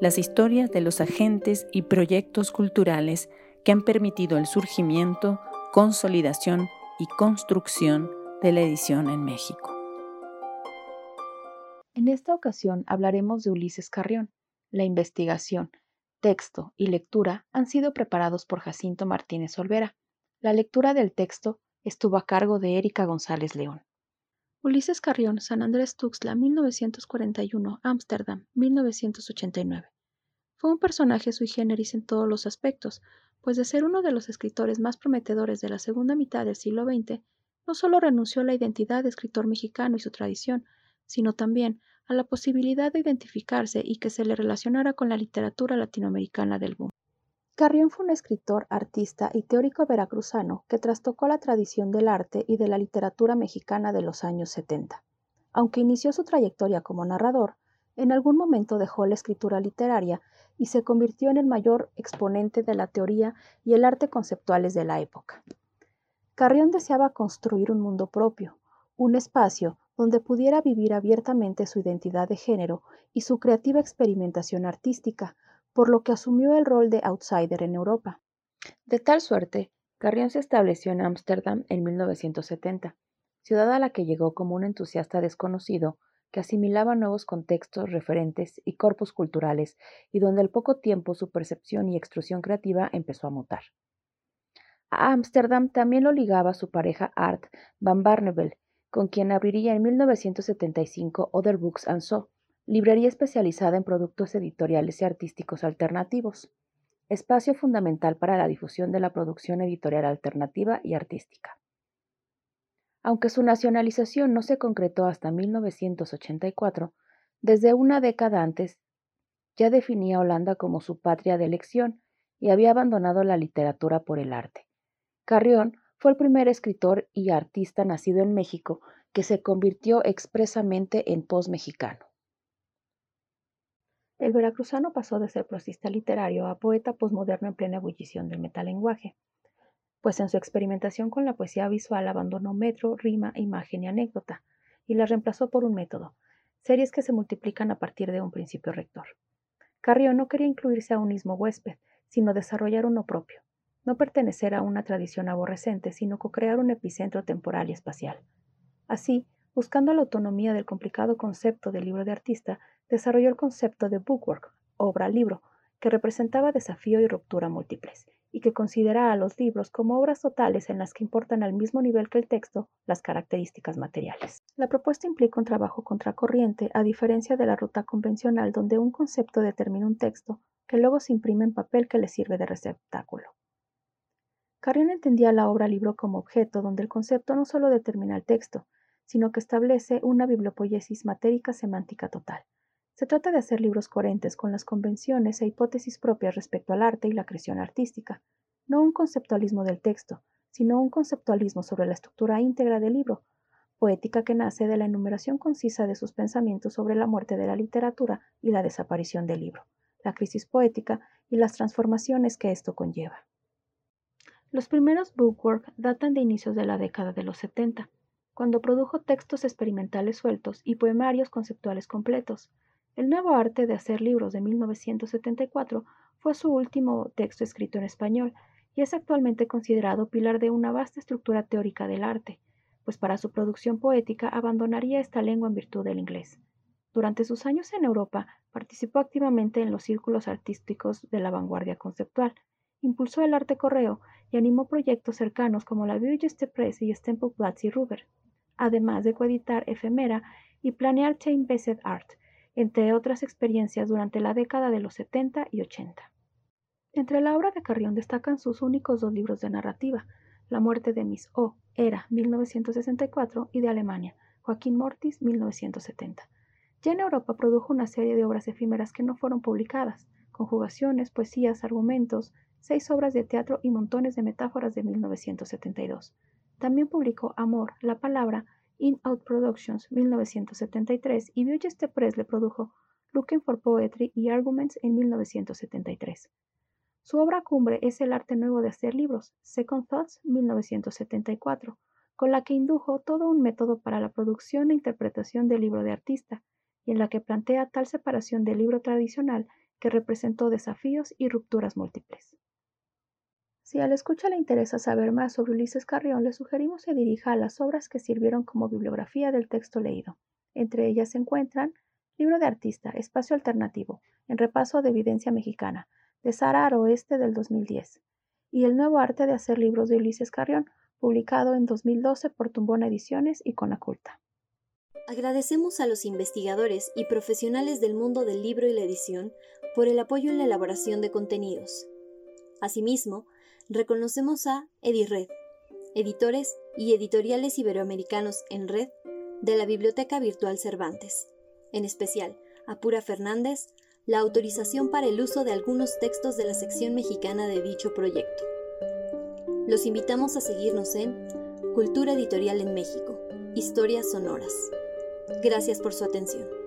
las historias de los agentes y proyectos culturales que han permitido el surgimiento, consolidación y construcción de la edición en México. En esta ocasión hablaremos de Ulises Carrión. La investigación, texto y lectura han sido preparados por Jacinto Martínez Olvera. La lectura del texto estuvo a cargo de Erika González León. Ulises Carrión, San Andrés Tuxtla, 1941, Ámsterdam, 1989. Fue un personaje sui generis en todos los aspectos, pues de ser uno de los escritores más prometedores de la segunda mitad del siglo XX, no solo renunció a la identidad de escritor mexicano y su tradición, sino también a la posibilidad de identificarse y que se le relacionara con la literatura latinoamericana del boom. Carrión fue un escritor, artista y teórico veracruzano que trastocó la tradición del arte y de la literatura mexicana de los años 70. Aunque inició su trayectoria como narrador, en algún momento dejó la escritura literaria y se convirtió en el mayor exponente de la teoría y el arte conceptuales de la época. Carrión deseaba construir un mundo propio, un espacio donde pudiera vivir abiertamente su identidad de género y su creativa experimentación artística, por lo que asumió el rol de outsider en Europa. De tal suerte, Carrión se estableció en Ámsterdam en 1970, ciudad a la que llegó como un entusiasta desconocido que asimilaba nuevos contextos, referentes y corpus culturales, y donde al poco tiempo su percepción y extrusión creativa empezó a mutar. A Ámsterdam también lo ligaba su pareja Art van Barneveld, con quien abriría en 1975 Other Books and So, librería especializada en productos editoriales y artísticos alternativos, espacio fundamental para la difusión de la producción editorial alternativa y artística. Aunque su nacionalización no se concretó hasta 1984, desde una década antes ya definía a Holanda como su patria de elección y había abandonado la literatura por el arte. Carrión fue el primer escritor y artista nacido en México que se convirtió expresamente en post-mexicano. El veracruzano pasó de ser prosista literario a poeta posmoderno en plena ebullición del metalenguaje, pues en su experimentación con la poesía visual abandonó metro, rima, imagen y anécdota, y la reemplazó por un método, series que se multiplican a partir de un principio rector. Carrión no quería incluirse a un mismo huésped, sino desarrollar uno propio, no pertenecer a una tradición aborrecente, sino co-crear un epicentro temporal y espacial. Así, buscando la autonomía del complicado concepto del libro de artista, desarrolló el concepto de bookwork, obra-libro, que representaba desafío y ruptura múltiples, y que considera a los libros como obras totales en las que importan al mismo nivel que el texto las características materiales. La propuesta implica un trabajo contracorriente, a diferencia de la ruta convencional donde un concepto determina un texto que luego se imprime en papel que le sirve de receptáculo. Carrión entendía la obra libro como objeto donde el concepto no solo determina el texto, sino que establece una bibliopoiesis matérica semántica total. Se trata de hacer libros coherentes con las convenciones e hipótesis propias respecto al arte y la creación artística, no un conceptualismo del texto, sino un conceptualismo sobre la estructura íntegra del libro, poética que nace de la enumeración concisa de sus pensamientos sobre la muerte de la literatura y la desaparición del libro, la crisis poética y las transformaciones que esto conlleva. Los primeros bookwork datan de inicios de la década de los 70, cuando produjo textos experimentales sueltos y poemarios conceptuales completos, el nuevo arte de hacer libros de 1974 fue su último texto escrito en español y es actualmente considerado pilar de una vasta estructura teórica del arte, pues para su producción poética abandonaría esta lengua en virtud del inglés. Durante sus años en Europa participó activamente en los círculos artísticos de la vanguardia conceptual, impulsó el arte correo y animó proyectos cercanos como la Birgeste Press y Stempelplatz y Ruber, además de coeditar Efemera y planear Chain Based Art, entre otras experiencias durante la década de los 70 y 80. Entre la obra de Carrión destacan sus únicos dos libros de narrativa, La muerte de Miss O, Era, 1964, y de Alemania, Joaquín Mortis, 1970. Ya en Europa produjo una serie de obras efímeras que no fueron publicadas, conjugaciones, poesías, argumentos, seis obras de teatro y montones de metáforas de 1972. También publicó Amor, la palabra, In Out Productions 1973 y Biogeste Press le produjo Looking for Poetry y Arguments en 1973. Su obra cumbre es El arte nuevo de hacer libros, Second Thoughts 1974, con la que indujo todo un método para la producción e interpretación del libro de artista, y en la que plantea tal separación del libro tradicional que representó desafíos y rupturas múltiples. Si a la escucha le interesa saber más sobre Ulises Carrión, le sugerimos se dirija a las obras que sirvieron como bibliografía del texto leído. Entre ellas se encuentran Libro de Artista, Espacio Alternativo, en repaso de evidencia mexicana, de Sara Aroeste del 2010, y El nuevo arte de hacer libros de Ulises Carrión, publicado en 2012 por Tumbona Ediciones y Conaculta. Agradecemos a los investigadores y profesionales del mundo del libro y la edición por el apoyo en la elaboración de contenidos. Asimismo, reconocemos a EdiRed, editores y editoriales iberoamericanos en red de la Biblioteca Virtual Cervantes, en especial a Pura Fernández, la autorización para el uso de algunos textos de la sección mexicana de dicho proyecto. Los invitamos a seguirnos en Cultura Editorial en México, Historias Sonoras. Gracias por su atención.